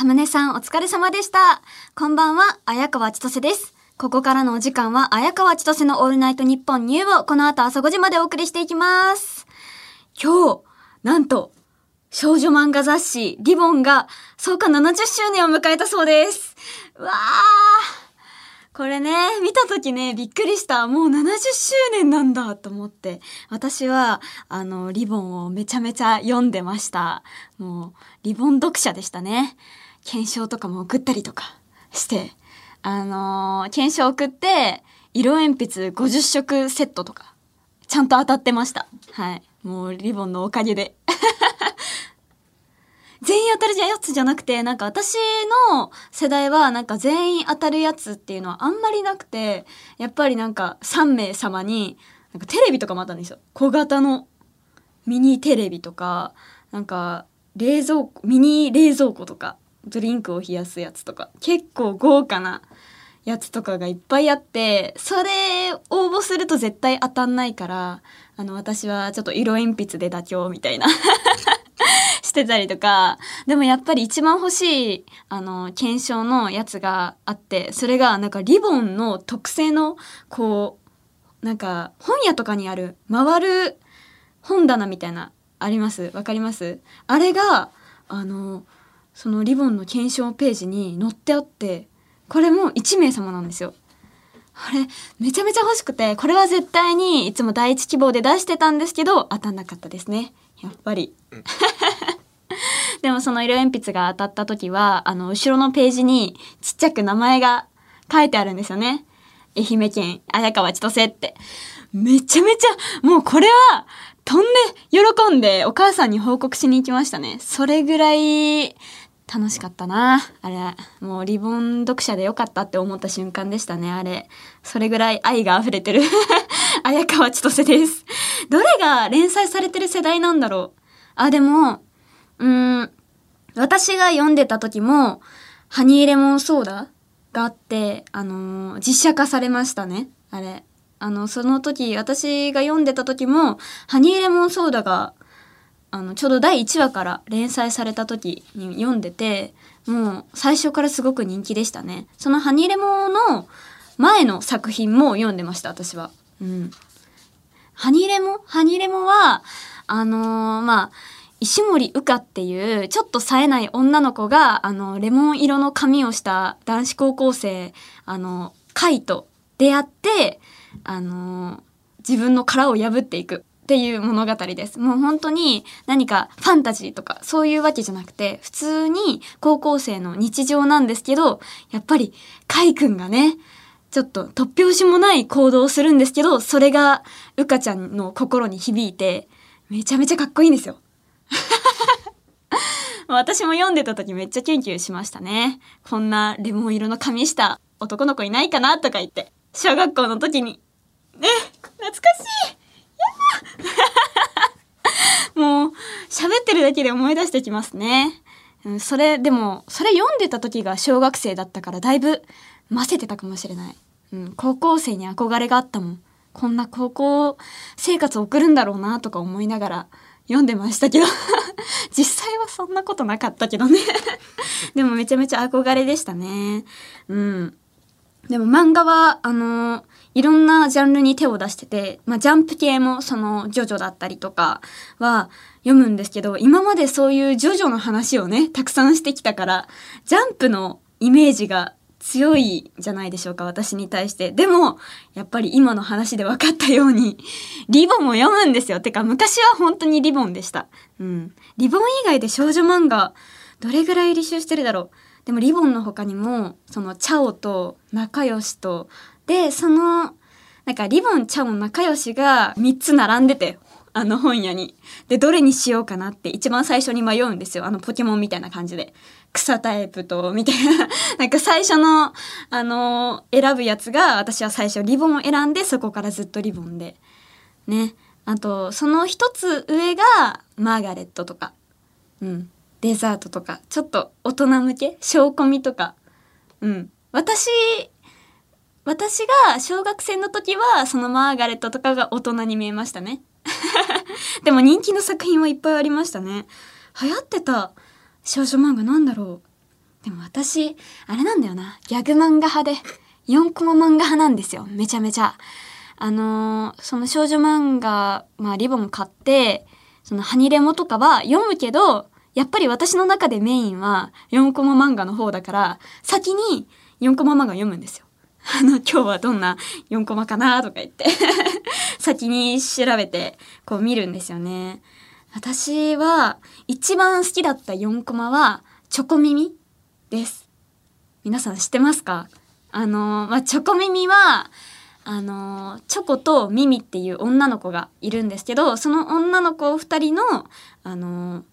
サムネさんお疲れ様でした。こんばんは、綾川千歳です。ここからのお時間は、綾川千歳のオールナイトニッポンニューをこの後朝5時までお送りしていきます。今日、なんと、少女漫画雑誌、リボンが、創刊70周年を迎えたそうです。うわー。これね、見たときね、びっくりした。もう70周年なんだと思って。私は、あの、リボンをめちゃめちゃ読んでました。もう、リボン読者でしたね。検証とかも送ったりとかして。あのー検証送って、色鉛筆50色セットとか、ちゃんと当たってました。はい。もう、リボンのおかげで。全員当たるやつじゃなくて、なんか私の世代はなんか全員当たるやつっていうのはあんまりなくて、やっぱりなんか3名様に、なんかテレビとかもあったんですよ。小型のミニテレビとか、なんか冷蔵庫、ミニ冷蔵庫とか、ドリンクを冷やすやつとか、結構豪華なやつとかがいっぱいあって、それ応募すると絶対当たんないから、あの私はちょっと色鉛筆で妥協みたいな。してたりとか、でもやっぱり一番欲しい、あの、検証のやつがあって、それがなんかリボンの特製の、こう、なんか本屋とかにある回る本棚みたいな、あります？わかります？あれが、あの、そのリボンの検証ページに載ってあって、これも1名様なんですよ。あれ、めちゃめちゃ欲しくて、これは絶対にいつも第一希望で出してたんですけど、当たんなかったですね。やっぱり。でもその色鉛筆が当たった時は、あの、後ろのページにちっちゃく名前が書いてあるんですよね。愛媛県綾川千歳って。めちゃめちゃ、もうこれは、飛んで喜んでお母さんに報告しに行きましたね。それぐらい楽しかったな。あれ、もうリボン読者でよかったって思った瞬間でしたね、あれ。それぐらい愛が溢れてる。綾川千歳です。どれが連載されてる世代なんだろう。あ、でも、うーん、私が読んでた時も、ハニーレモンソーダがあって、あのー実写化されましたね。あれ。あの、その時、私が読んでた時も、ハニーレモンソーダが、あの、ちょうど第1話から連載された時に読んでて、もう最初からすごく人気でしたね。そのハニレモの前の作品も読んでました、私は。うん。ハニレモ？ハニレモは、あのーまあ、石森うかっていう、ちょっと冴えない女の子が、あの、レモン色の髪をした男子高校生、あの、カイと出会って、あの、自分の殻を破っていくっていう物語です。もう本当に何かファンタジーとかそういうわけじゃなくて、普通に高校生の日常なんですけど、やっぱりカイくんがね、ちょっと突拍子もない行動をするんですけど、それがうかちゃんの心に響いて、めちゃめちゃかっこいいんですよ。私も読んでた時めっちゃキュンキュンしましたね。こんなレモン色の髪した男の子いないかなとか言って。小学校の時に。ね、懐かしい もう、喋ってるだけで思い出してきますね。うんそれ、でも、それ読んでた時が小学生だったからだいぶませてたかもしれない。うん、高校生に憧れがあったもん。こんな高校生活送るんだろうなとか思いながら読んでましたけど 実際はそんなことなかったけどね でもめちゃめちゃ憧れでしたねうんでも漫画はあのいろんなジャンルに手を出してて、まあ、ジャンプ系もそのジョジョだったりとかは読むんですけど今までそういうジョジョの話をねたくさんしてきたからジャンプのイメージが強いじゃないでしょうか、私に対して。でも、やっぱり今の話で分かったように、リボンも読むんですよ。てか、昔は本当にリボンでした。うん。リボン以外で少女漫画、どれぐらい履修してるだろう。でも、リボンの他にも、その、チャオと仲良しと、で、その、なんか、リボン、チャオ、仲良しが3つ並んでて、あの本屋に。で、どれにしようかなって一番最初に迷うんですよ。あのポケモンみたいな感じで。草タイプと、みたいな。なんか最初の、あの選ぶやつが、私は最初リボンを選んで、そこからずっとリボンで。ね。あと、その一つ上が、マーガレットとか。うん。デザートとか。ちょっと大人向け？小コミとか。うん。私、私が小学生の時は、そのマーガレットとかが大人に見えましたね。でも人気の作品はいっぱいありましたね。流行ってた少女漫画なんだろうでも私、あれなんだよな。ギャグ漫画派で、4コマ漫画派なんですよ。めちゃめちゃ。あのーその少女漫画、まあ、リボン買って、そのハニレモとかは読むけど、やっぱり私の中でメインは4コマ漫画の方だから、先に4コマ漫画読むんですよ。あの、今日はどんな4コマかなとか言って、先に調べて、こう見るんですよね。私は、一番好きだった4コマは、チョコ耳です。皆さん知ってますか？あの、まあ、チョコ耳は、あの、チョコとミミっていう女の子がいるんですけど、その女の子二人の、あの、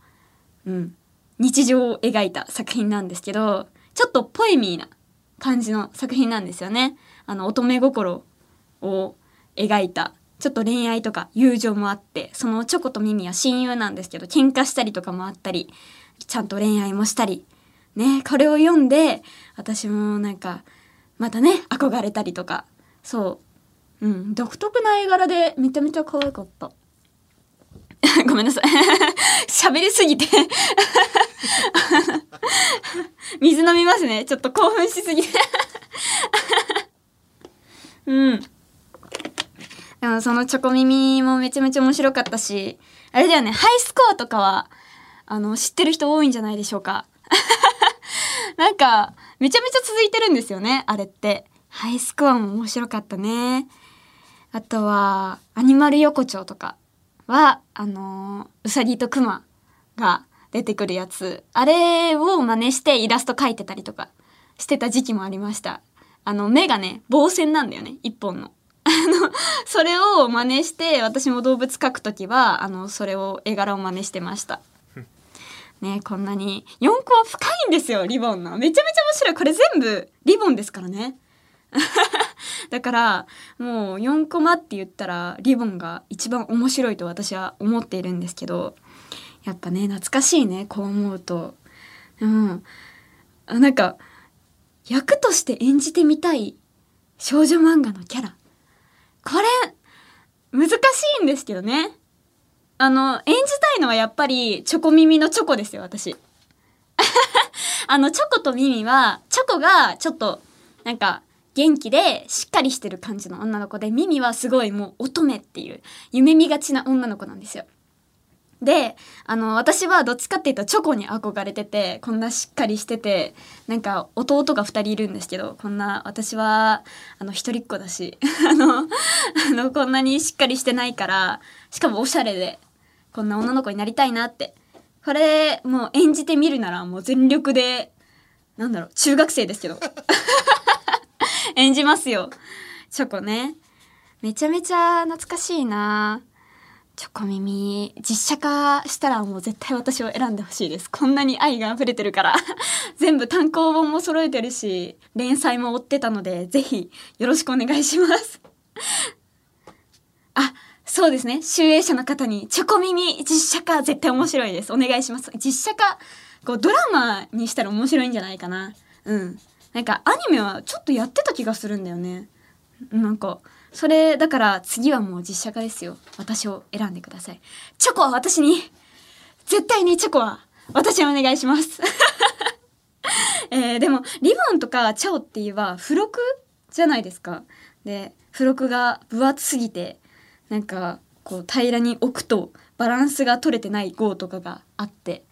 うん、日常を描いた作品なんですけど、ちょっとポエミーな感じの作品なんですよね。あの、乙女心を描いた、ちょっと恋愛とか友情もあって、そのチョコとミミは親友なんですけど、喧嘩したりとかもあったり、ちゃんと恋愛もしたり、ね、これを読んで、私もなんか、またね、憧れたりとか、そう、うん、独特な絵柄でめちゃめちゃ可愛かった。ごめんなさい。喋りすぎて。水飲みますね。ちょっと興奮しすぎて。うん。でもそのチョコ耳もめちゃめちゃ面白かったし、あれだよね、ハイスコアとかは、あの、知ってる人多いんじゃないでしょうか。なんか、めちゃめちゃ続いてるんですよね、あれって。ハイスコアも面白かったね。あとは、アニマル横丁とかは、あのーうさぎとクマが出てくるやつ。あれを真似してイラスト描いてたりとかしてた時期もありました。あの、目がね、棒線なんだよね、一本の。あの、それを真似して、私も動物描くときは、あの、それを、絵柄を真似してました。ねこんなに。4個は深いんですよ、リボンの。めちゃめちゃ面白い。これ全部、リボンですからね。だから、もう4コマって言ったら、リボンが一番面白いと私は思っているんですけど、やっぱね、懐かしいね、こう思うと。うん。なんか、役として演じてみたい少女漫画のキャラ。これ、難しいんですけどね。あの、演じたいのはやっぱり、チョコ耳のチョコですよ、私。あの、チョコと耳は、チョコがちょっと、なんか、元気で、しっかりしてる感じの女の子で、耳はすごいもう乙女っていう、夢見がちな女の子なんですよ。で、あの、私はどっちかっていうとチョコに憧れてて、こんなしっかりしてて、なんか弟が二人いるんですけど、こんな、私は、あの、一人っ子だし、あの、あの、こんなにしっかりしてないから、しかもおしゃれで、こんな女の子になりたいなって。これ、もう演じてみるならもう全力で、なんだろう、中学生ですけど。演じますよ。チョコね。めちゃめちゃ懐かしいなチョコ耳、実写化したらもう絶対私を選んでほしいです。こんなに愛が溢れてるから。全部単行本も揃えてるし、連載も追ってたので、ぜひよろしくお願いします。あ、そうですね。集英社の方に、チョコ耳実写化絶対面白いです。お願いします。実写化、こうドラマにしたら面白いんじゃないかな。うん。なんかアニメはちょっとやってた気がするんだよね。なんか、それ、だから次はもう実写化ですよ。私を選んでください。チョコは私に、絶対にチョコは私にお願いします。えーでも、リボンとかチャオって言えば付録じゃないですか。で、付録が分厚すぎて、なんか、こう平らに置くとバランスが取れてない号とかがあって、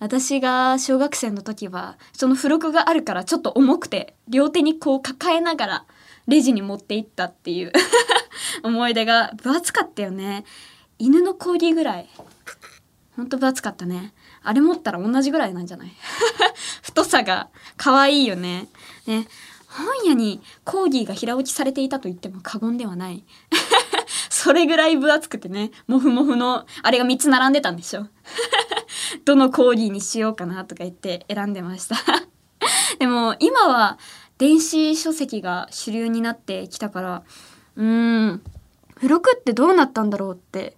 私が小学生の時は、その付録があるからちょっと重くて、両手にこう抱えながらレジに持って行ったっていう 思い出が分厚かったよね。犬のコーギーぐらい。ほんと分厚かったね。あれ持ったら同じぐらいなんじゃない？太さが可愛いよね。ね。本屋にコーギーが平置きされていたと言っても過言ではない。それぐらい分厚くてね、もふもふの、あれが3つ並んでたんでしょ。どのコーギーにしようかなとか言って選んでました。でも今は電子書籍が主流になってきたから、うーん、付録ってどうなったんだろうって。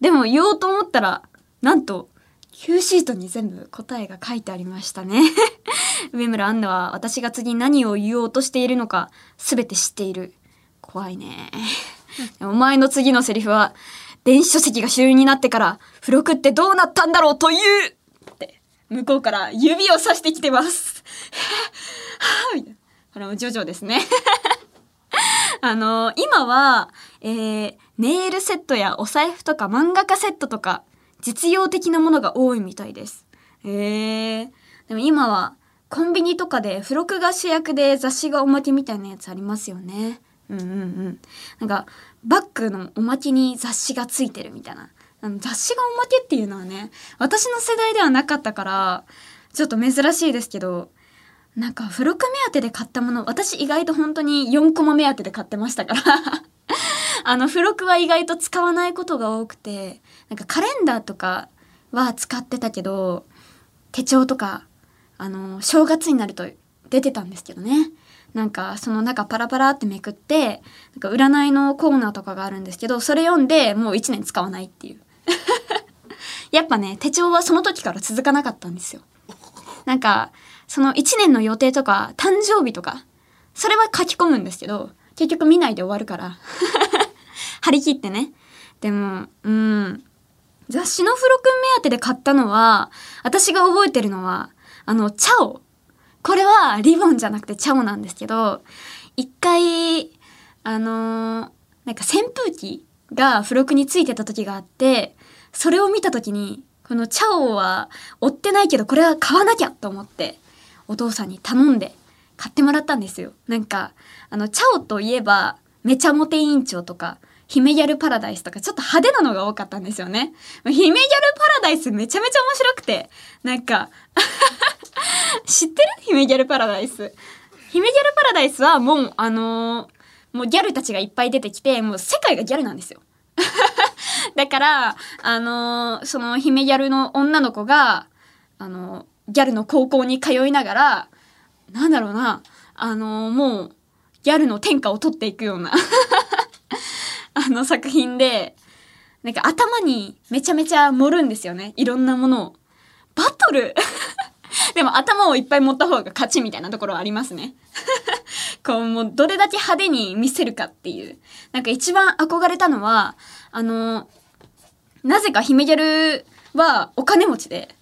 でも言おうと思ったら、なんと、Q シートに全部答えが書いてありましたね。上村アンナは私が次何を言おうとしているのか全て知っている。怖いね。お前の次のセリフは、電子書籍が主流になってから、付録ってどうなったんだろうというって、向こうから指をさしてきてます。これもジョジョですね。あの今は、えー、ネイルセットやお財布とか漫画家セットとか、実用的なものが多いみたいです。へえー。でも今は、コンビニとかで付録が主役で雑誌がおまけみたいなやつありますよね。うんうん。なんか、バッグのおまけに雑誌がついてるみたいな。あの雑誌がおまけっていうのはね、私の世代ではなかったから、ちょっと珍しいですけど、なんか付録目当てで買ったもの、私意外と本当に4コマ目当てで買ってましたから あの付録は意外と使わないことが多くて、なんかカレンダーとかは使ってたけど、手帳とかあの正月になると出てたんですけどねなんかその中パラパラってめくってなんか占いのコーナーとかがあるんですけどそれ読んでもう1年使わないっていう。やっぱね手帳はその時から続かなかったんですよ。なんかその1年の予定とか誕生日とかそれは書き込むんですけど結局見ないで終わるから。張り切ってね。でもうん。雑誌の付録目当てで買ったのは私が覚えてるのはあの、チャオ。これはリボンじゃなくてチャオなんですけど、一回、あのー、なんか扇風機が付録についてた時があって、それを見た時に、このチャオは追ってないけど、これは買わなきゃと思って、お父さんに頼んで買ってもらったんですよ。なんか、あの、チャオといえば、めちゃモテ委員長とか、姫ギャルパラダイスとかちょっと派手なのが多かったんですよね。姫ギャルパラダイスめちゃめちゃ面白くて、なんか 知ってる？姫ギャルパラダイス。姫ギャルパラダイスはもう、あのー、もうギャルたちがいっぱい出てきて、もう世界がギャルなんですよ。だから、あのー、その姫ギャルの女の子が、あのー、ギャルの高校に通いながら、なんだろうな、あのもう、ギャルの天下を取っていくような あの作品で、なんか頭にめちゃめちゃ盛るんですよね。いろんなものを。バトル でも頭をいっぱい持った方が勝ちみたいなところはありますね。こう、もうどれだけ派手に見せるかっていう。なんか一番憧れたのは、あの、なぜか姫ギャルはお金持ちで、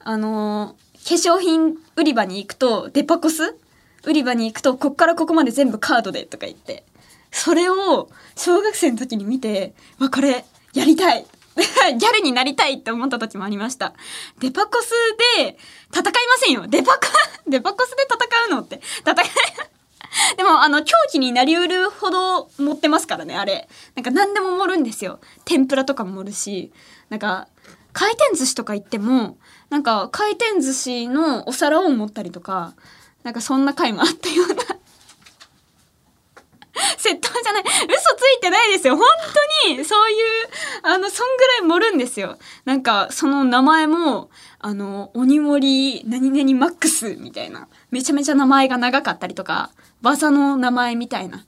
あの、化粧品売り場に行くと、デパコス売り場に行くと、こっからここまで全部カードでとか言って、それを小学生の時に見て、わ、これ、やりたい ギャルになりたいって思った時もありました。デパコスで戦いませんよ。デパコ、デパコスで戦うのって。戦い、でも、あの、狂気になりうるほど持ってますからね、あれ。なんか何でも盛るんですよ。天ぷらとかも盛るし、なんか、回転寿司とか行っても、なんか回転寿司のお皿を持ったりとか、なんかそんな回もあったような 窃盗じゃない。嘘ついてないですよ。本当に、そういう、あの、そんぐらい盛るんですよ。なんか、その名前も、あの、鬼盛り何々マックスみたいな。めちゃめちゃ名前が長かったりとか、技の名前みたいな。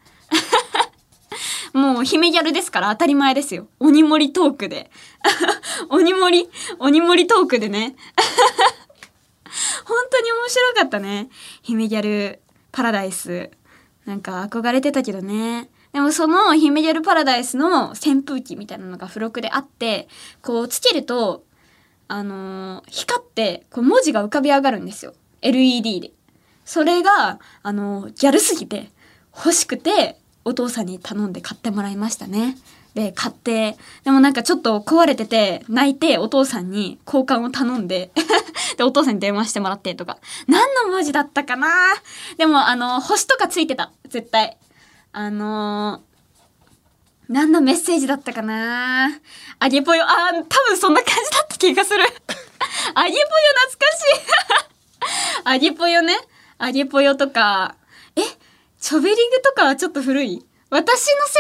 もう、姫ギャルですから当たり前ですよ。鬼盛りトークで。鬼盛り鬼盛りトークでね。本当に面白かったね。姫ギャルパラダイス。なんか憧れてたけどね。でもその姫ギャルパラダイスの扇風機みたいなのが付録であって、こうつけると、あのー、光ってこう文字が浮かび上がるんですよ。LED で。それが、あのー、ギャルすぎて欲しくてお父さんに頼んで買ってもらいましたね。で、買って、でもなんかちょっと壊れてて、泣いてお父さんに交換を頼んで で、お父さんに電話してもらってとか。何の文字だったかな？でも、あの、星とかついてた。絶対。あのー、何のメッセージだったかな？あげぽよ、あ、多分そんな感じだった気がする。あげぽよ懐かしい。あげぽよね。あげぽよとか、え、チョベリグとかはちょっと古い？私の世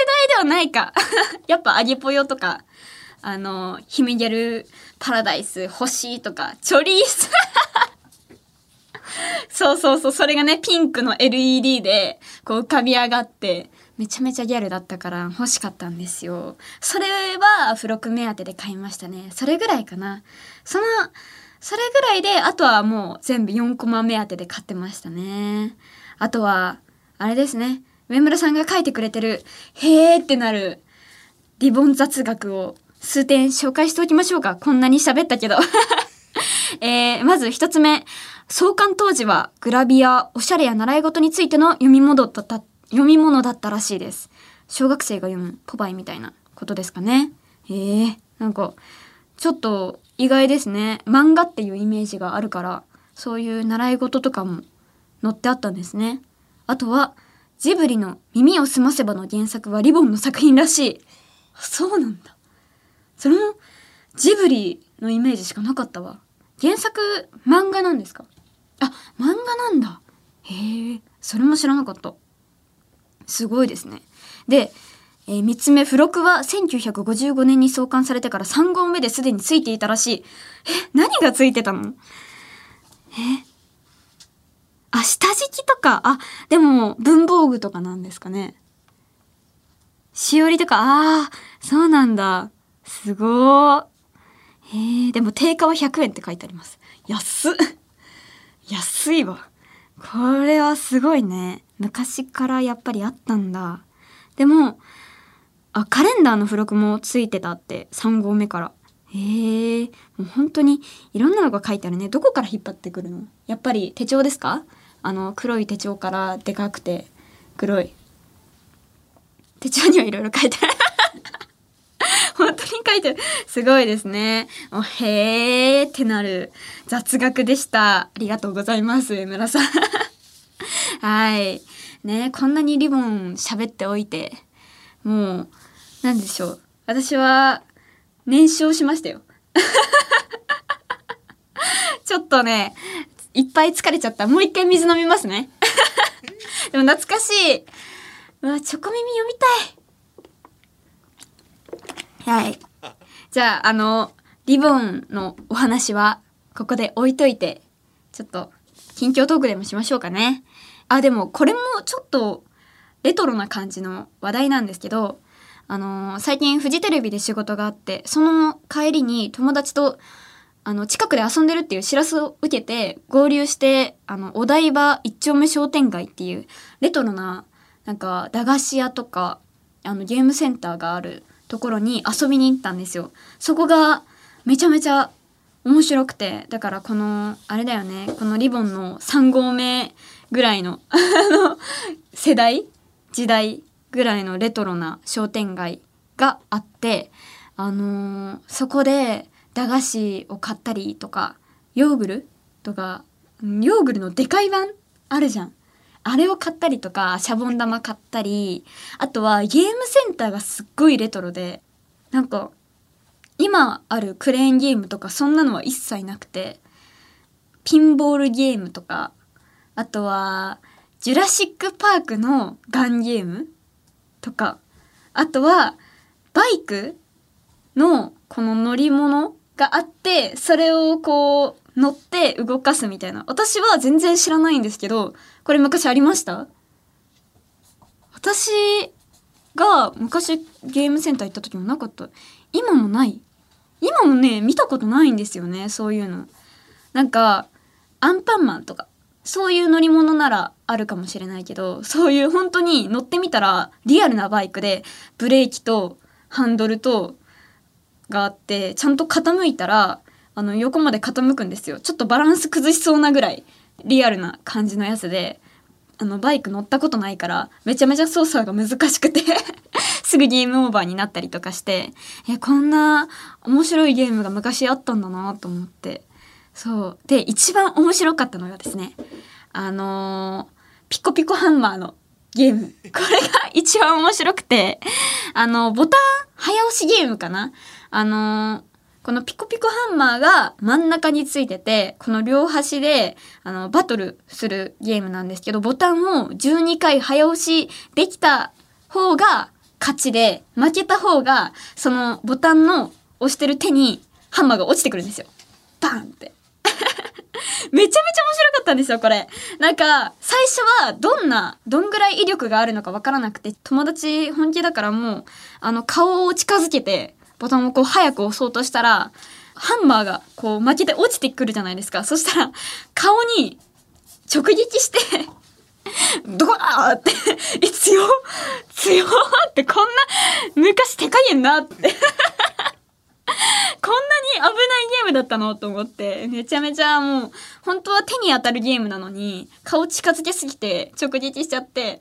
代ではないか。やっぱアギポヨとか、あの、ヒメギャルパラダイス、星とか、チョリース。そうそうそう、それがね、ピンクの LED で、こう浮かび上がって、めちゃめちゃギャルだったから欲しかったんですよ。それは付録目当てで買いましたね。それぐらいかな。その、それぐらいで、あとはもう全部4コマ目当てで買ってましたね。あとは、あれですね。上村さんが書いてくれてる、へーってなる、リボン雑学を数点紹介しておきましょうか。こんなに喋ったけど。えー、まず一つ目。創刊当時はグラビア、おしゃれや習い事についての読み物だった、読み物だったらしいです。小学生が読むポパイみたいなことですかね。へえー、なんか、ちょっと意外ですね。漫画っていうイメージがあるから、そういう習い事とかも載ってあったんですね。あとは、ジブリの耳をすませばの原作はリボンの作品らしい。あそうなんだ。それもジブリのイメージしかなかったわ。原作漫画なんですか？あ、漫画なんだ。へえ、それも知らなかった。すごいですね。で、えー、3つ目、付録は1955年に創刊されてから3号目ですでについていたらしい。え、何がついてたの？えあ、下敷きとか、あ、でも文房具とかなんですかね。しおりとか、ああ、そうなんだ。すごー。へえ、でも定価は100円って書いてあります。安っ。安いわ。これはすごいね。昔からやっぱりあったんだ。でも、あ、カレンダーの付録もついてたって、3号目から。へえ、もう本当にいろんなのが書いてあるね。どこから引っ張ってくるの？やっぱり手帳ですか？あの、黒い手帳からでかくて黒い。手帳にはいろいろ書いてある。本当に書いてる。すごいですね。おへーってなる雑学でした。ありがとうございます、上村さん。はい。ねこんなにリボン喋っておいて、もう、なんでしょう。私は、燃焼しましたよ。ちょっとね、いっぱい疲れちゃった。もう一回水飲みますね。でも懐かしい。うわ、チョコ耳読みたい。はい。じゃあ、あの、リボンのお話は、ここで置いといて、ちょっと、近況トークでもしましょうかね。あ、でも、これもちょっと、レトロな感じの話題なんですけど、あのー最近フジテレビで仕事があって、その帰りに友達と、あの、近くで遊んでるっていう知らせを受けて、合流して、あの、お台場一丁目商店街っていう、レトロな、なんか、駄菓子屋とか、あの、ゲームセンターがあるところに遊びに行ったんですよ。そこが、めちゃめちゃ面白くて、だからこの、あれだよね、このリボンの3号目ぐらいの、あの、世代時代ぐらいのレトロな商店街があって、あのーそこで駄菓子を買ったりとか、ヨーグルとか、ヨーグルのでかい版あるじゃん。あれを買ったりとか、シャボン玉買ったり、あとはゲームセンターがすっごいレトロで、なんか、今あるクレーンゲームとかそんなのは一切なくて、ピンボールゲームとか、あとは、ジュラシック・パークのガンゲームとか、あとは、バイクのこの乗り物があって、それをこう乗って動かすみたいな。私は全然知らないんですけど、これ昔ありました？私が昔ゲームセンター行った時もなかった。今もない今もね、見たことないんですよね、そういうの。なんか、アンパンマンとか、そういう乗り物ならあるかもしれないけど、そういう本当に乗ってみたらリアルなバイクでブレーキとハンドルとがあって、ちゃんと傾いたら、あの横まで傾くんですよ。ちょっとバランス崩しそうなぐらいリアルな感じのやつで、あのバイク乗ったことないから、めちゃめちゃ操作が難しくて、すぐゲームオーバーになったりとかして、え、こんな面白いゲームが昔あったんだなと思って。そう。で、一番面白かったのがですね、あのーピコピコハンマーのゲーム。これが一番面白くて、あの、ボタン早押しゲームかなあのーこのピコピコハンマーが真ん中についてて、この両端で、あの、バトルするゲームなんですけど、ボタンを12回早押しできた方が勝ちで、負けた方が、そのボタンの押してる手にハンマーが落ちてくるんですよ。バーンって。めちゃめちゃ面白かったんですよ、これ。なんか、最初はどんな、どんぐらい威力があるのかわからなくて、友達本気だからもう、あの、顔を近づけて、ボタンをこう早く押そうとしたら、ハンマーがこう負けて落ちてくるじゃないですか。そしたら、顔に直撃して、どこだーって、え、強っ強ってこんな、昔手加減なって。こんなに危ないゲームだったのと思って、めちゃめちゃもう、本当は手に当たるゲームなのに、顔近づけすぎて直撃しちゃって、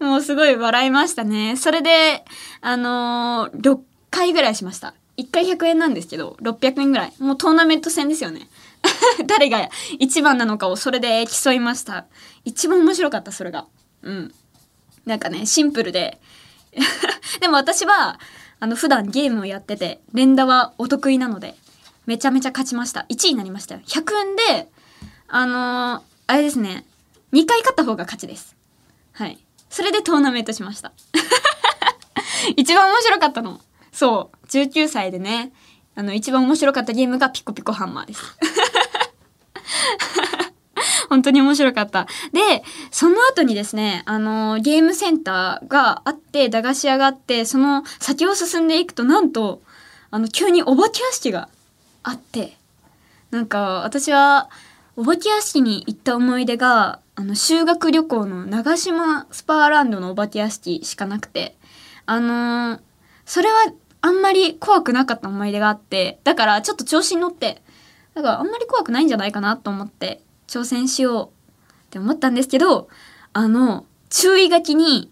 もうすごい笑いましたね。それで、あのー回ぐらいしました。1回100円なんですけど、600円ぐらい。もうトーナメント戦ですよね。誰が一番なのかをそれで競いました。一番面白かった、それが。うん。なんかね、シンプルで。でも私は、あの、普段ゲームをやってて、連打はお得意なので、めちゃめちゃ勝ちました。1位になりましたよ。100円で、あのーあれですね、2回勝った方が勝ちです。はい。それでトーナメントしました。一番面白かったの。そう。19歳でね、あの、一番面白かったゲームがピコピコハンマーです。本当に面白かった。で、その後にですね、あの、ゲームセンターがあって、駄菓子屋があって、その先を進んでいくと、なんと、あの、急にお化け屋敷があって、なんか、私は、お化け屋敷に行った思い出が、あの、修学旅行の長島スパーランドのお化け屋敷しかなくて、あのーそれはあんまり怖くなかった思い出があって、だからちょっと調子に乗って、だからあんまり怖くないんじゃないかなと思って挑戦しようって思ったんですけど、あの、注意書きに、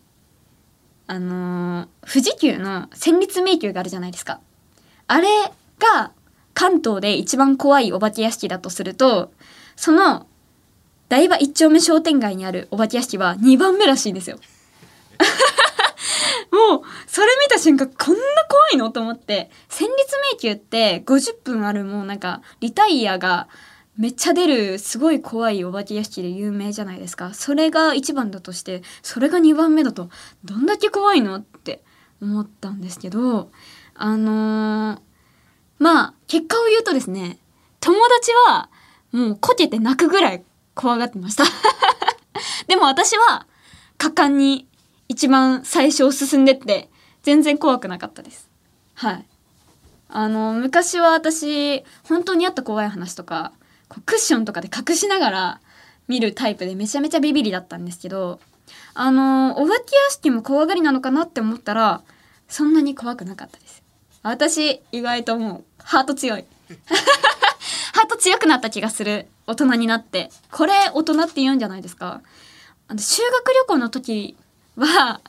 あのー富士急の戦慄迷宮があるじゃないですか。あれが関東で一番怖いお化け屋敷だとすると、その台場一丁目商店街にあるお化け屋敷は2番目らしいんですよ。もう、それ見た瞬間、こんな怖いの？と思って、戦慄迷宮って50分あるもうなんか、リタイアがめっちゃ出るすごい怖いお化け屋敷で有名じゃないですか。それが1番だとして、それが2番目だと、どんだけ怖いの？って思ったんですけど、あのーまあ、結果を言うとですね、友達はもうこけて泣くぐらい怖がってました。でも私は果敢に一番最初進んでって全然怖くなかったです。はい。あの、昔は私、本当にあった怖い話とか、クッションとかで隠しながら見るタイプでめちゃめちゃビビりだったんですけど、あの、お化け屋敷も怖がりなのかなって思ったら、そんなに怖くなかったです。私、意外ともう、ハート強い。ハート強くなった気がする。大人になって。これ、大人って言うんじゃないですか。あの、修学旅行の時は、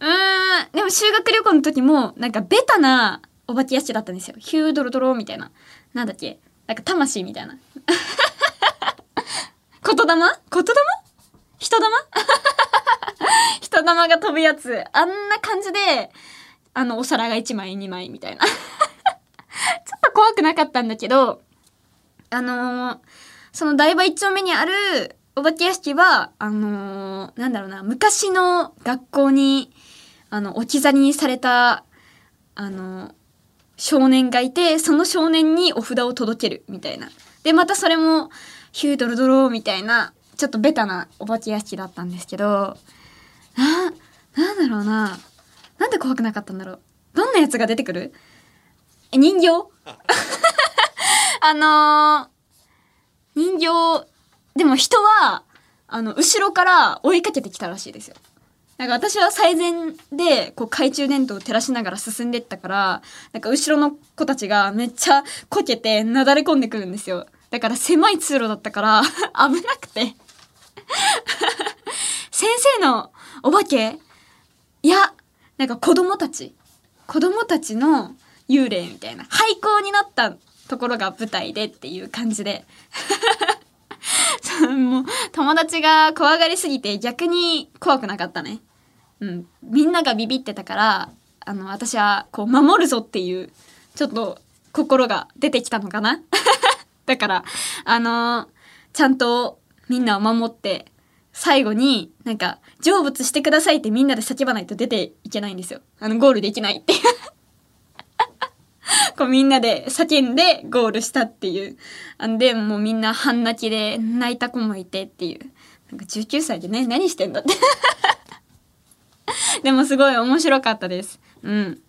うーん、でも修学旅行の時も、なんかベタなお化け屋敷だったんですよ。ヒュードロドロみたいな。なんだっけ？なんか魂みたいな。言霊？言霊？人玉 人玉が飛ぶやつ。あんな感じで、あの、お皿が1枚2枚みたいな。ちょっと怖くなかったんだけど、あのーその台場一丁目にあるお化け屋敷は、あのーなんだろうな、昔の学校に、あの、置き去りにされた、あの少年がいて、その少年にお札を届ける、みたいな。で、またそれも、ヒュードロドローみたいな、ちょっとベタなお化け屋敷だったんですけど、な、なんだろうな。なんで怖くなかったんだろう。どんなやつが出てくる？え、人形？あのー人形、でも人は、あの、後ろから追いかけてきたらしいですよ。なんか私は最前で、こう懐中電灯を照らしながら進んでったから、なんか後ろの子たちがめっちゃこけてなだれ込んでくるんですよ。だから狭い通路だったから 危なくて。先生のお化け？いや、なんか子供たち。子供たちの幽霊みたいな。廃校になったところが舞台でっていう感じで。もう友達が怖がりすぎて逆に怖くなかったね。うん。みんながビビってたから、あの、私はこう守るぞっていう、ちょっと心が出てきたのかな だから、あのちゃんとみんなを守って、最後になんか成仏してくださいってみんなで叫ばないと出ていけないんですよ。あのゴールできないっていう。こうみんなで叫んでゴールしたっていう。あで、もうみんな半泣きで泣いた子もいてっていう。なんか19歳でね、何してんだって。でもすごい面白かったです。うん。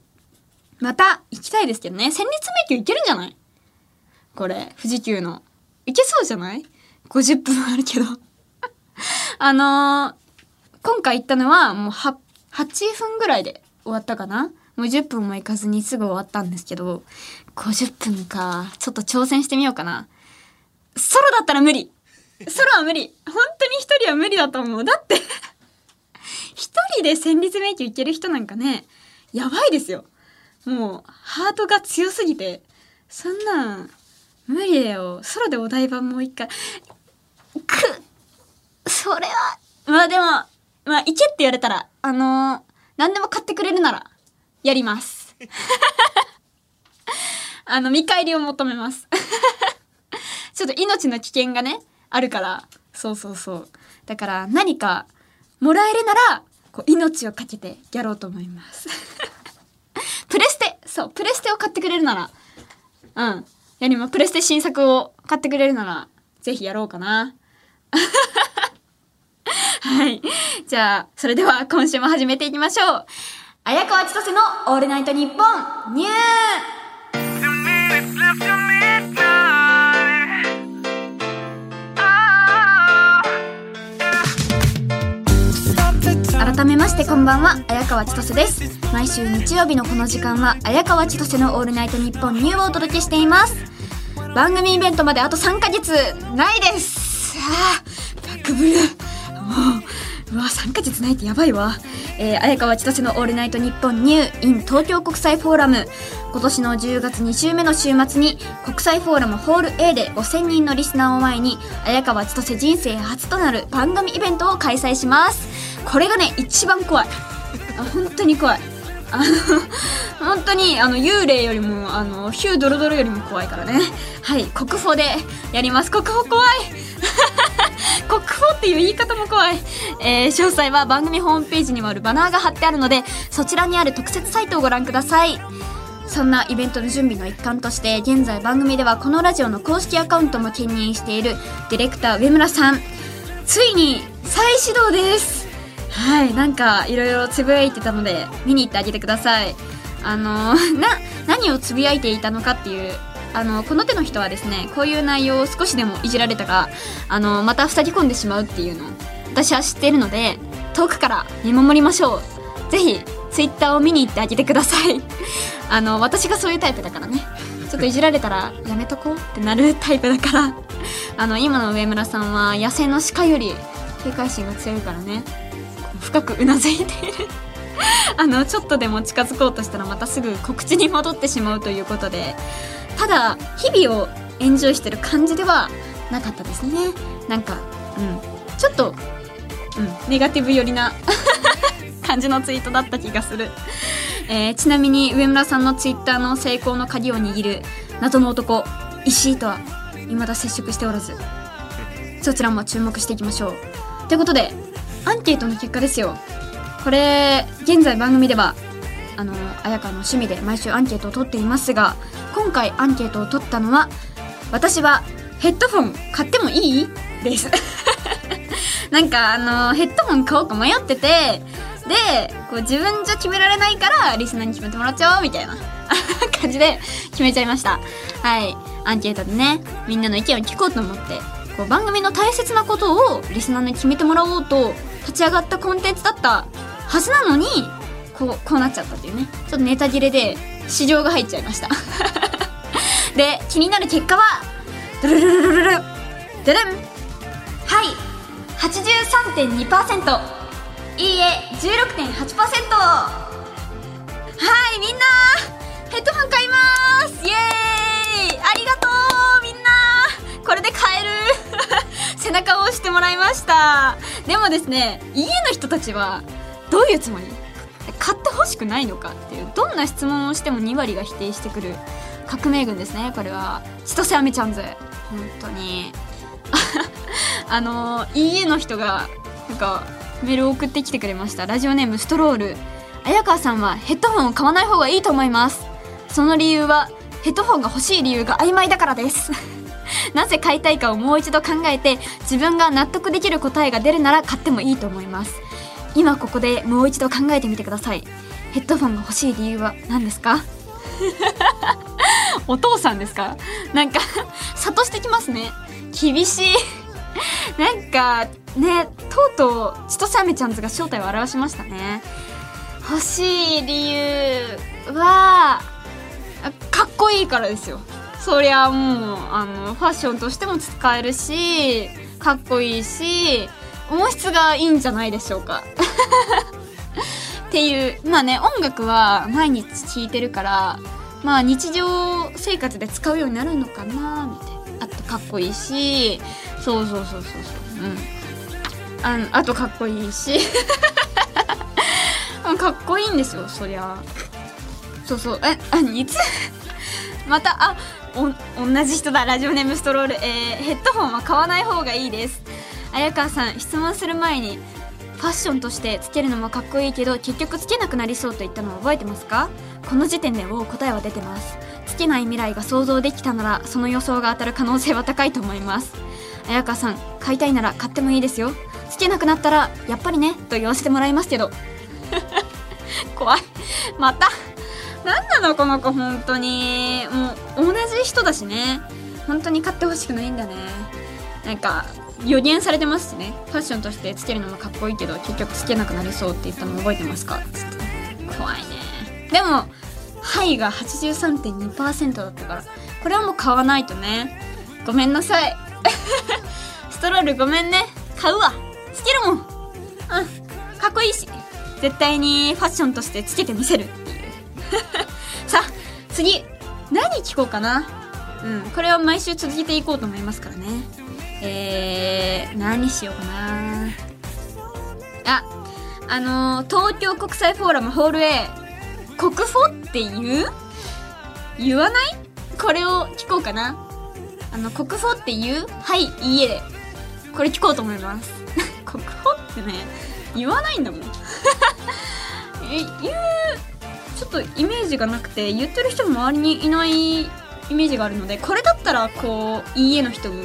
また行きたいですけどね。戦慄迷宮行けるんじゃない？これ、富士急の。行けそうじゃない ?50 分あるけど。あのー今回行ったのはもう 8, 8分ぐらいで終わったかなもう10分もいかずにすぐ終わったんですけど、50分か。ちょっと挑戦してみようかな。ソロだったら無理ソロは無理本当に一人は無理だと思う。だって一人で戦慄迷宮いける人なんかね、やばいですよ。もう、ハートが強すぎて、そんなん、無理だよ。ソロでお台場もう一回。くそれは、まあでも、まあ、行けって言われたら、あのー、何でも買ってくれるなら、やります。あの、見返りを求めます。ちょっと命の危険がね、あるから、そうそうそう。だから何かもらえるなら、こう命をかけてやろうと思います。プレステそう、プレステを買ってくれるなら、うん。やりま、プレステ新作を買ってくれるなら、ぜひやろうかな。はい。じゃあ、それでは今週も始めていきましょう。綾川千歳のオールナイトニッポンニュー。改めましてこんばんは綾川千歳です。毎週日曜日のこの時間は綾川千歳のオールナイトニッポンニューをお届けしています。番組イベントまであと3ヶ月ないです。ああバックブルー。ううわ3ヶ月ないってやばいわ。えー、綾川千歳の「オールナイトニッポンニュー in 東京国際フォーラム」今年の10月2週目の週末に国際フォーラムホール A で5000人のリスナーを前に綾川千歳人生初となる番組イベントを開催します。これがね一番怖い。あ本当に怖い。あの 本当にあの幽霊よりもあのヒュードロドロよりも怖いからね。はい国保でやります。国保怖い。国宝っていう言い方も怖い。えー、詳細は番組ホームページにもあるバナーが貼ってあるので、そちらにある特設サイトをご覧ください。そんなイベントの準備の一環として、現在番組ではこのラジオの公式アカウントも兼任しているディレクター上村さん。ついに再始動ですはい、なんかいろいろつぶやいてたので、見に行ってあげてください。あのー、な、何をつぶやいていたのかっていうあのこの手の人はですねこういう内容を少しでもいじられたがあのまた塞ぎ込んでしまうっていうのを私は知っているので遠くから見守りましょう。ぜひツイッターを見に行ってあげてください。あの私がそういうタイプだからね。ちょっといじられたらやめとこうってなるタイプだから。あの今の上村さんは野生の鹿より警戒心が強いからね。深くうなずいている。あのちょっとでも近づこうとしたらまたすぐ告知に戻ってしまうということで。ただ日々をエンジョイしてる感じではなかったですね。なんかうん。ちょっとうん。ネガティブ寄りな 感じのツイートだった気がする、えー、ちなみに上村さんのツイッターの成功の鍵を握る謎の男石井とは未だ接触しておらずそちらも注目していきましょう。ということでアンケートの結果ですよ。これ現在番組ではあの綾香の趣味で毎週アンケートを取っていますが今回アンケートを取ったのは私はヘッドフォン買ってもいい？です。なんかあのヘッドホン買おうか迷っててでこう自分じゃ決められないからリスナーに決めてもらっちゃおうみたいな 感じで決めちゃいました。はい。アンケートでねみんなの意見を聞こうと思ってこう番組の大切なことをリスナーに決めてもらおうと立ち上がったコンテンツだったはずなのにこうこうなっちゃったっていうね。ちょっとネタ切れで市場が入っちゃいました。で気になる結果はドゥルルルルルルドゥルン。はい。83.2%いいえ16.8%はいみんな。ヘッドホン買います。イエーイ。ありがとうみんな。これで買える。背中を押してもらいました。でもですね家の人たちはどういうつもり？買ってほしくないのかっていうどんな質問をしても2割が否定してくる革命軍ですねこれは。千歳アメちゃんズ本当に。あのいいえの人がなんかメールを送ってきてくれました。ラジオネームストロール。綾川さんはヘッドホンを買わない方がいいと思います。その理由はヘッドホンが欲しい理由が曖昧だからです。なぜ買いたいかをもう一度考えて自分が納得できる答えが出るなら買ってもいいと思います。今ここでもう一度考えてみてください。ヘッドフォンが欲しい理由は何ですか？お父さんですか？なんか諭してきますね。厳しい。なんかねとうとう千歳アメちゃんズが正体を表しましたね。欲しい理由はかっこいいからですよ。そりゃもうあのファッションとしても使えるしかっこいいし音質がいいんじゃないでしょうか。っていう。まあね音楽は毎日聴いてるからまあ日常生活で使うようになるのかなみたいな。あとかっこいいしそうそうそうそうそう。うん。ああとかっこいいし。かっこいいんですよそりゃ。そうそう。えあいつ？またあお同じ人だ。ラジオネームストロール、えー、ヘッドホンは買わない方がいいです。綾川さん質問する前にファッションとしてつけるのもかっこいいけど結局つけなくなりそうと言ったのを覚えてますか？この時点でもう答えは出てます。つけない未来が想像できたならその予想が当たる可能性は高いと思います。綾川さん買いたいなら買ってもいいですよ。つけなくなったらやっぱりねと言わせてもらいますけど。怖い。また。何なのこの子本当に。もう同じ人だしね。本当に買ってほしくないんだね。なんか予言されてますしね。ファッションとしてつけるのもかっこいいけど結局つけなくなりそうって言ったの覚えてますか？つって怖いね。でも「はい」が83.2%だったからこれはもう買わないとね。ごめんなさい。ストロールごめんね。買うわ。つけるもん。うん。かっこいいし。絶対にファッションとしてつけてみせる。っていうさあ次。何聞こうかな。うん。これは毎週続けていこうと思いますからね。えー、何しようかな。ああのー、東京国際フォーラムホール A 国フォって言う？言わない？これを聞こうかな。あの国フォって言う？はいいいえ。でこれ聞こうと思います。国フォってね言わないんだもん。え言うちょっとイメージがなくて言ってる人も周りにいないイメージがあるのでこれだったらこういいえの人も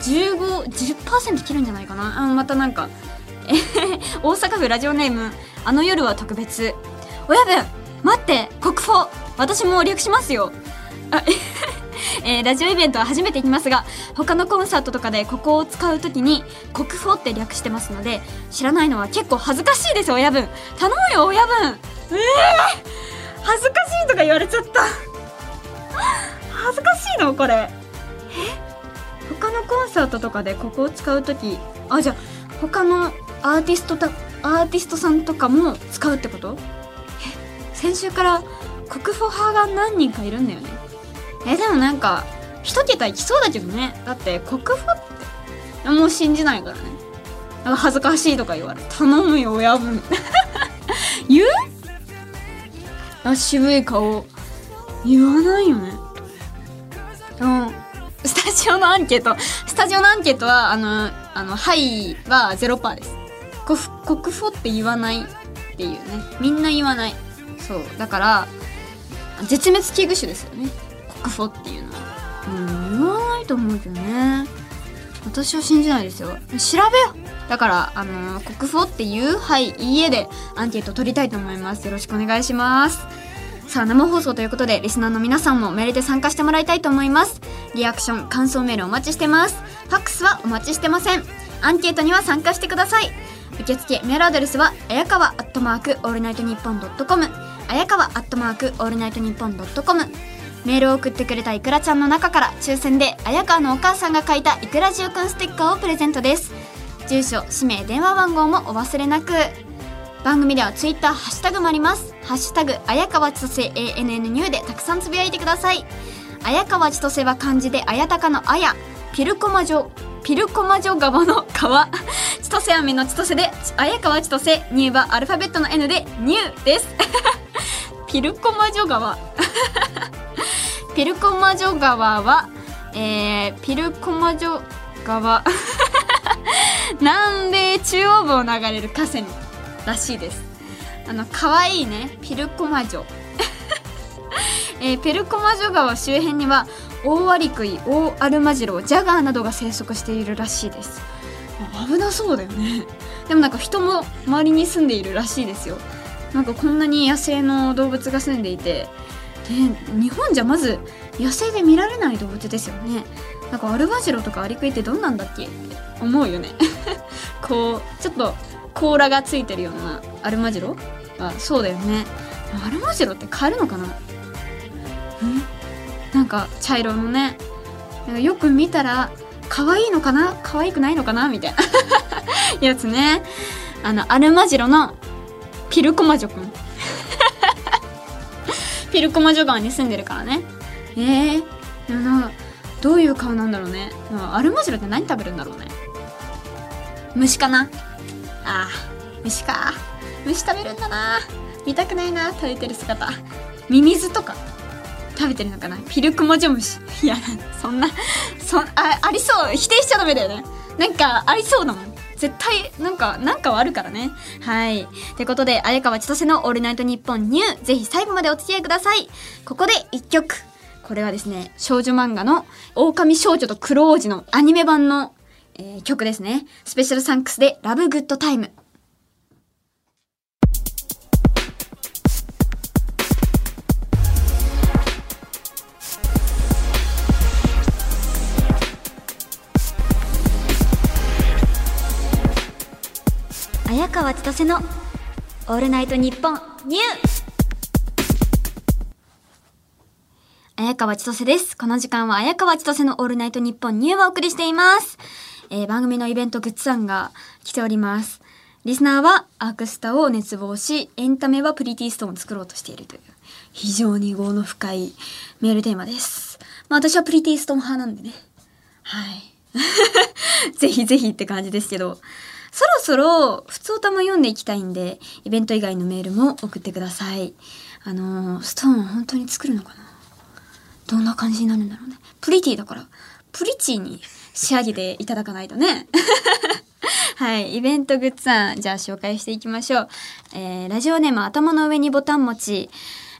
1510%切るんじゃないかな。あまたなんか 大阪府ラジオネームあの夜は特別。親分待って国宝。私も略しますよ。あ えー、ラジオイベントは初めて行きますが他のコンサートとかでここを使う時に国宝って略してますので知らないのは結構恥ずかしいです親分。頼むよ親分。ええー、恥ずかしいとか言われちゃった。恥ずかしいのこれ。え？他のコンサートとかでここを使う時あじゃあ他のアーティストたアーティストさんとかも使うってこと？え先週から国宝派が何人かいるんだよね。えでもなんか一桁いきそうだけどね。だって国宝ってもう信じないからね。なんか恥ずかしいとか言われ頼むよ親分。言う？あ渋い顔。言わないよね。うんジオのアンケートスタジオのアンケートはあの「あのはい」は0%です。国国宝って言わないっていうね。みんな言わない。そう。だから絶滅危惧種ですよね。国宝っていうのは。うん言わないと思うけどね。私は信じないですよ。調べよ。だからあの国宝っていうはいいいえでアンケート取りたいと思います。よろしくお願いします。さあ生放送ということでリスナーの皆さんもメールで参加してもらいたいと思います。リアクション感想メールお待ちしてます。ファックスはお待ちしてません。アンケートには参加してください。受付メールアドレスはあやかわアットマークオールナイトニッポンドットコムあやかわアットマークオールナイトニッポンドットコムメールを送ってくれたいくらちゃんの中から抽選で綾川のお母さんが書いたいくらじゅうくんステッカーをプレゼントです。住所氏名電話番号もお忘れなく。番組ではツイッターハッシュタグもあります。ハッシュタグ綾川千歳 ANN ニューでたくさんつぶやいてください。綾川千歳は漢字で綾鷹の綾ピルコマ城ピルコマ城川の川千歳飴の千歳で綾川千歳ニューはアルファベットの N でニューです。ピルコマ城川 ピルコマジョ川は、えー、ピルコマジョ川南米中央部を流れる河川。らしいです。あの可愛いねピルコマジョ、えー、ピルコマジョ川周辺にはオオアリクイオオアルマジロジャガーなどが生息しているらしいです。危なそうだよね。でもなんか人も周りに住んでいるらしいですよ。なんかこんなに野生の動物が住んでいて。で日本じゃまず野生で見られない動物ですよね。なんかアルバジロとかアリクイってどんなんだっけって思うよね。こうちょっと甲羅がついてるようなアルマジロ？あそうだよね。アルマジロって買えるのかな？なんか茶色のね。なんかよく見たら可愛いのかな？可愛くないのかな？みたいな。やつね。あのアルマジロのピルコマジョくん ピルコマジョ川に住んでるからね。えー、などういう顔なんだろうね。アルマジロって何食べるんだろうね。虫かな？あー虫か。虫食べるんだな。見たくないな。食べてる姿。ミミズとか。食べてるのかな。ピルクモジョムシ。いやそんなそあありそう。否定しちゃダメだよね。なんかありそうだもん。絶対なんかなんかはあるからね。はい。ってことで綾川千歳の「オールナイトニッポンニュー」ぜひ最後までお付き合いください。ここで1曲。これはですね少女漫画の「狼少女と黒王子」のアニメ版の、えー、曲ですね SpecialThanks で「LOVE GOOD TIME」綾川千歳の「オールナイトニッポンニュー」綾川千歳です。この時間は綾川千歳のオールナイトニッポンニューをお送りしています。えー、番組のイベントグッズ案が来ております。リスナーはアークスタを熱望し、エンタメはプリティストーンを作ろうとしているという、非常に業の深いメールテーマです。まあ私はプリティストーン派なんでね。はい。ぜひぜひって感じですけど。そろそろ普通歌も読んでいきたいんで、イベント以外のメールも送ってください。あのー、ストーン本当に作るのかな？どんな感じになるんだろうね。プリティだから、プリチーに仕上げていただかないとね。はい。イベントグッズ案、じゃあ紹介していきましょう。えー、ラジオネーム頭の上にボタン持ち。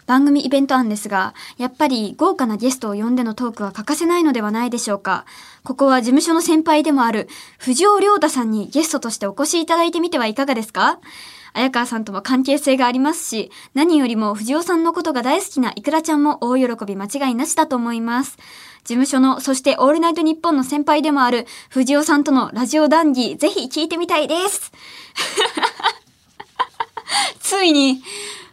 番組イベント案ですが、やっぱり豪華なゲストを呼んでのトークは欠かせないのではないでしょうか。ここは事務所の先輩でもある藤尾亮太さんにゲストとしてお越しいただいてみてはいかがですか？綾川さんとも関係性がありますし、何よりも藤尾さんのことが大好きないくらちゃんも大喜び間違いなしだと思います。事務所の、そしてオールナイトニッポンの先輩でもある藤尾さんとのラジオ談義、ぜひ聞いてみたいです。ついに、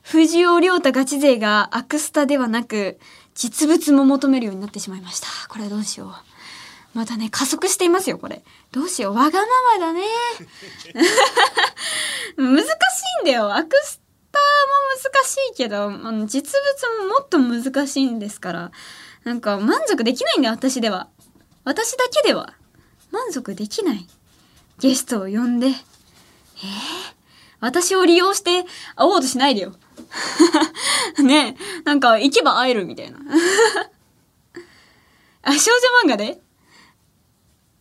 藤尾亮太ガチ勢がアクスタではなく、実物も求めるようになってしまいました。これはどうしよう。またね、加速していますよ、これ。どうしよう。わがままだね。難しいんだよ。アクスターも難しいけど、あの実物ももっと難しいんですから。なんか満足できないんだよ、私では。私だけでは。満足できない。ゲストを呼んで。えー、私を利用して会おうとしないでよ。ねえ、なんか行けば会えるみたいな。あ、少女漫画で？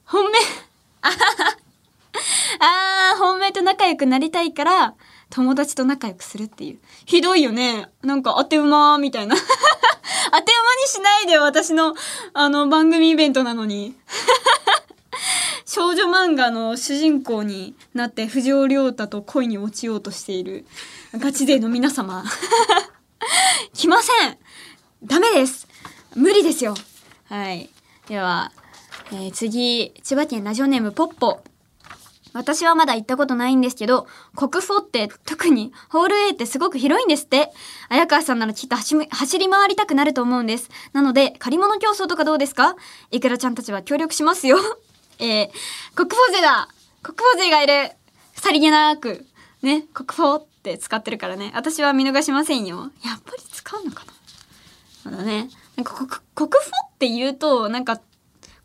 本命 ああ、本命と仲良くなりたいから、友達と仲良くするっていう。ひどいよね。なんか当て馬みたいな。当て馬にしないで、私の、あの、番組イベントなのに。少女漫画の主人公になって藤尾亮太と恋に落ちようとしているガチ勢の皆様来ませんダメです無理ですよはいでは、えー、次千葉県ラジオネームポッポ私はまだ行ったことないんですけど、国フォって特にホール A ってすごく広いんですって。綾川さんならきっと走り回りたくなると思うんです。なので、借り物競争とかどうですか？いくらちゃんたちは協力しますよ。えー、国宝勢だ国宝勢がいるさりげなく、ね、国宝って使ってるからね。私は見逃しませんよ。やっぱり使うのかなまだね。なんか国、国宝って言うと、なんか、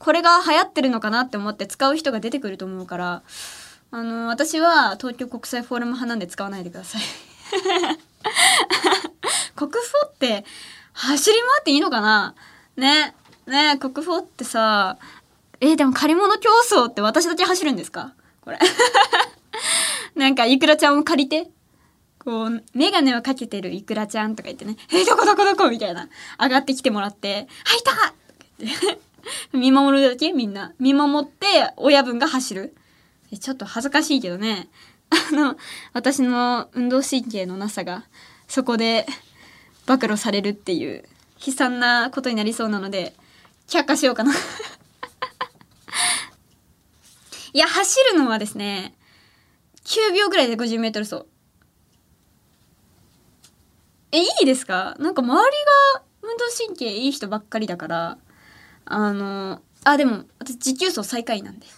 これが流行ってるのかなって思って使う人が出てくると思うから、あの、私は東京国際フォーラム派なんで使わないでください。国宝って走り回っていいのかな？ね。ね国宝ってさ、えー、でも借り物競争って私だけ走るんですか？これ。なんか、いくらちゃんを借りて、こう、メガネをかけてるいくらちゃんとか言ってね、えー、どこどこどこ？みたいな。上がってきてもらって、はい、いたって。見守るだけ？みんな。見守って、親分が走る？ちょっと恥ずかしいけどね。あの、私の運動神経のなさが、そこで 暴露されるっていう、悲惨なことになりそうなので、却下しようかな。いや、走るのはですね、9秒ぐらいで50メートル走。えいいですか？なんか周りが運動神経いい人ばっかりだからあのあでも私持久走最下位なんで。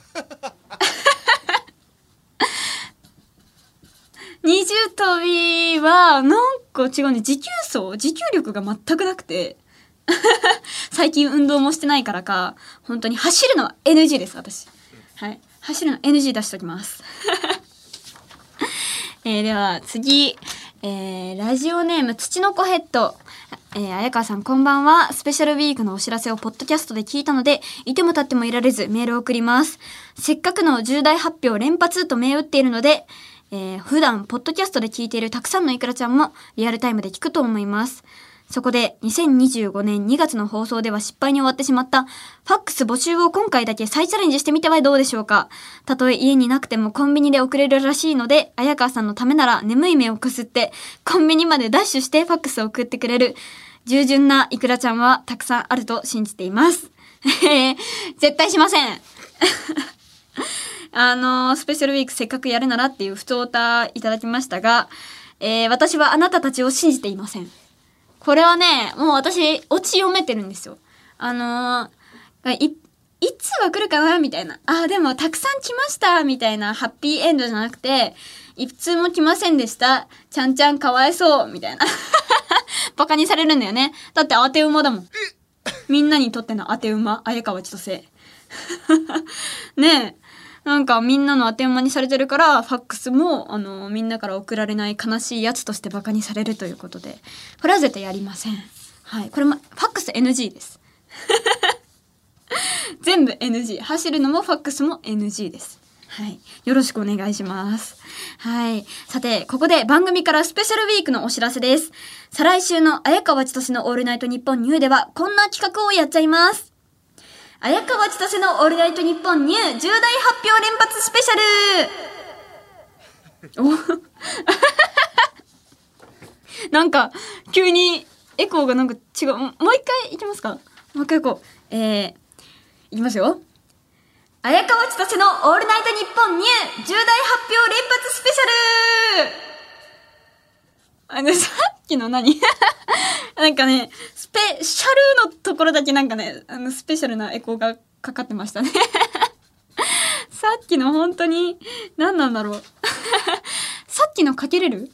二重跳びはなんか違うね持久走持久力が全くなくて。最近運動もしてないからか本当に走るのは NG です私。はい。走るの NG 出しときます。えー、では次、えー、ラジオネーム土の子ヘッドえー、綾川さんこんばんは。スペシャルウィークのお知らせをポッドキャストで聞いたので、いてもたってもいられずメールを送ります。せっかくの重大発表連発と銘打っているので、えー、普段、ポッドキャストで聞いているたくさんのいくらちゃんもリアルタイムで聞くと思います。そこで、2025年2月の放送では失敗に終わってしまった、ファックス募集を今回だけ再チャレンジしてみてはどうでしょうか。たとえ家になくてもコンビニで送れるらしいので、綾川さんのためなら眠い目をくすって、コンビニまでダッシュしてファックスを送ってくれる、従順ないくらちゃんはたくさんあると信じています。絶対しません あの、スペシャルウィークせっかくやるならっていう不当たいただきましたが、えー、私はあなたたちを信じていません。これはね、もう私、オチ読めてるんですよ。あのー、い、いつは来るかなみたいな。あ、でもたくさん来ましたみたいなハッピーエンドじゃなくて、いつも来ませんでした。ちゃんちゃんかわいそうみたいな。バカにされるんだよね。だって当て馬だもん。みんなにとっての当て馬、綾川千歳。ねえ。なんかみんなの当て馬にされてるからファックスもあのみんなから送られない悲しいやつとしてバカにされるということでこれは絶対やりませんはいこれもファックス NG です 全部 NG 走るのもファックスも NG ですはい。よろしくお願いします。はい。さて、ここで番組からスペシャルウィークのお知らせです。再来週の綾川千歳のオールナイトニッポンニューでは、こんな企画をやっちゃいます。綾川千歳のオールナイトニッポンニュー重大発表連発スペシャル なんか、急にエコーがなんか違う。もう一回いきますか？もう一回行こう。えー、いきますよ。綾川千歳のオールナイトニッポンニュー重大発表連発スペシャルあの、さっきの何？なんかね、スペシャルのところだけなんかね、あの、スペシャルなエコーがかかってましたね。さっきの本当に、何なんだろう？さっきのかけれる、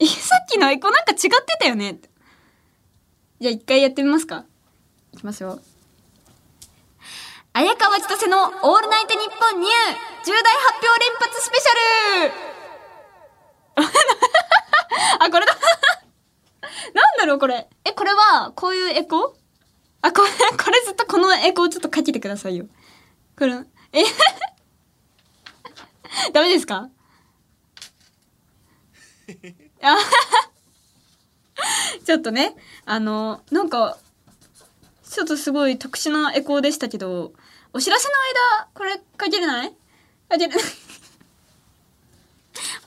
さっきのエコーなんか違ってたよね？じゃあ一回やってみますか。いきますよ。綾川千歳のオールナイトニッポンニュー重大発表連発スペシャル！あ、これだ。なんだろうこれ。え、これは、こういうエコ？ーあ、これ、これずっとこのエコーちょっとかけてくださいよ。これ、え？ダメですか？あ ちょっとね、あの、なんか、ちょっとすごい特殊なエコーでしたけど、お知らせの間、これかけれない？かけれない。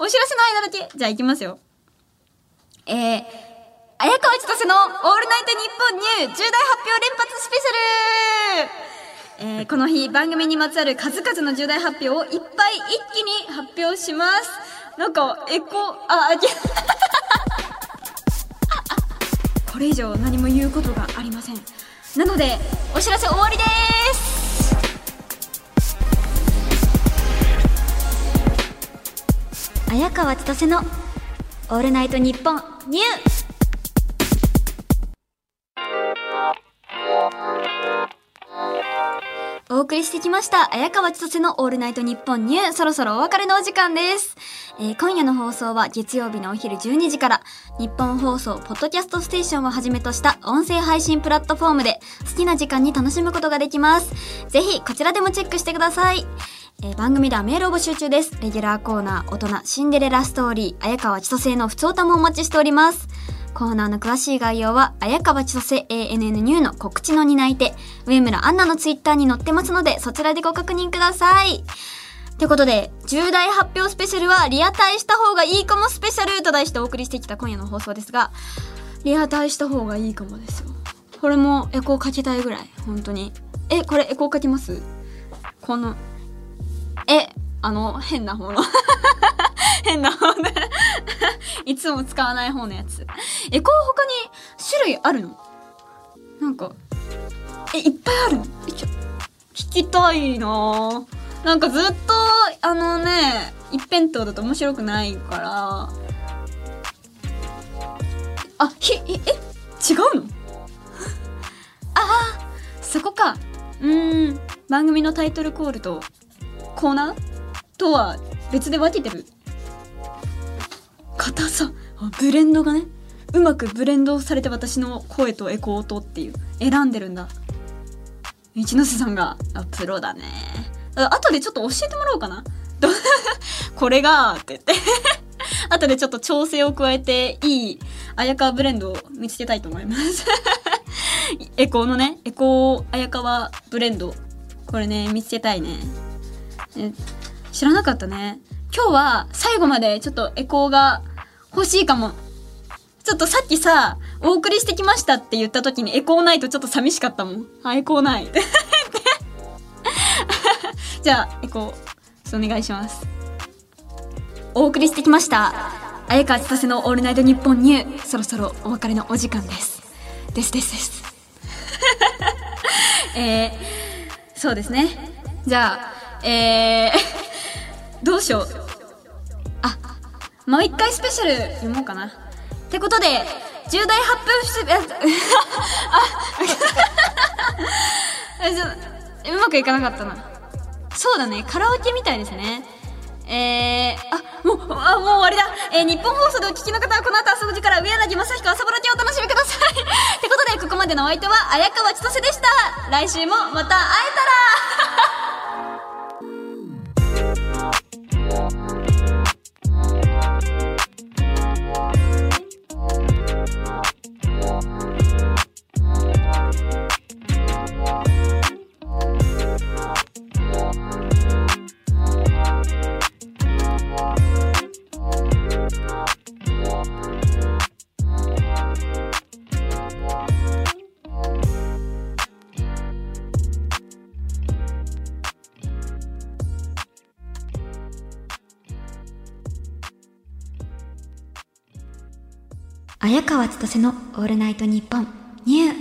お知らせの間だけ。じゃあ行きますよ。えー、綾川千歳のオールナイトニッポンニュー重大発表連発スペシャルえー、この日番組にまつわる数々の重大発表をいっぱい一気に発表します。なんか、エコ、あ、あ、これ以上何も言うことがありません。なので、お知らせ終わりです綾川千歳のオールナイトニッポンニュー。お送りしてきました綾川千歳のオールナイトニッポンニュー。そろそろお別れのお時間です、えー、今夜の放送は月曜日のお昼12時から日本放送ポッドキャストステーションをはじめとした音声配信プラットフォームで好きな時間に楽しむことができます。ぜひこちらでもチェックしてください。えー、番組ではメールを募集中です。レギュラーコーナー、大人、シンデレラストーリー、綾川千歳の普通歌もお待ちしております。コーナーの詳しい概要は、綾川千歳 ANN ニューの告知の担い手、上村アンナのツイッターに載ってますので、そちらでご確認ください。ということで、重大発表スペシャルは、リアタイした方がいいかもスペシャルと題してお送りしてきた今夜の放送ですが、リアタイした方がいいかもですよ。これもエコーかけたいぐらい、本当に。え、これエコーかけます？この、え、あの、変なもの 変な方ね。いつも使わない方のやつ。エコー他に種類あるの？なんか、え、いっぱいあるの、ちょ、聞きたいなぁなんかずっと、あのね、一辺倒だと面白くないから。あ、ひ、え、え違うの？ああ、そこか。うん、番組のタイトルコールとコーナーとは別で分けてる。硬さ。ブレンドがね。うまくブレンドされて私の声とエコーとっていう。選んでるんだ。一ノ瀬さんが、あ、プロだね。あ後でちょっと教えてもらおうかな。ど これが、って言って。後でちょっと調整を加えて、いい、綾川ブレンドを見つけたいと思います。エコーのね、エコー綾川ブレンド。これね、見つけたいね。え知らなかったね。今日は最後までちょっとエコーが欲しいかも。ちょっとさっきさ、お送りしてきましたって言った時にエコーないとちょっと寂しかったもん。あ、エコーない。じゃあ、エコー、お願いします。お送りしてきました。綾川千歳のオールナイトニッポンニュー。そろそろお別れのお時間です。ですですです。えー、そうですね。じゃあ、えー、どうしよう。あ、もう一回スペシャル読もうかな。ってことで、重大発表して、あ、あ うまくいかなかったな。そうだね、カラオケみたいですね。えー、あ、もう、あ、もう終わりだ。えー、日本放送でお聞きの方はこの後朝5時から上柳正彦朝ぼらけをお楽しみください。ってことで、ここまでのお相手は綾川千歳でした。来週もまた会えたら川千歳のオールナイトニッポンニュー。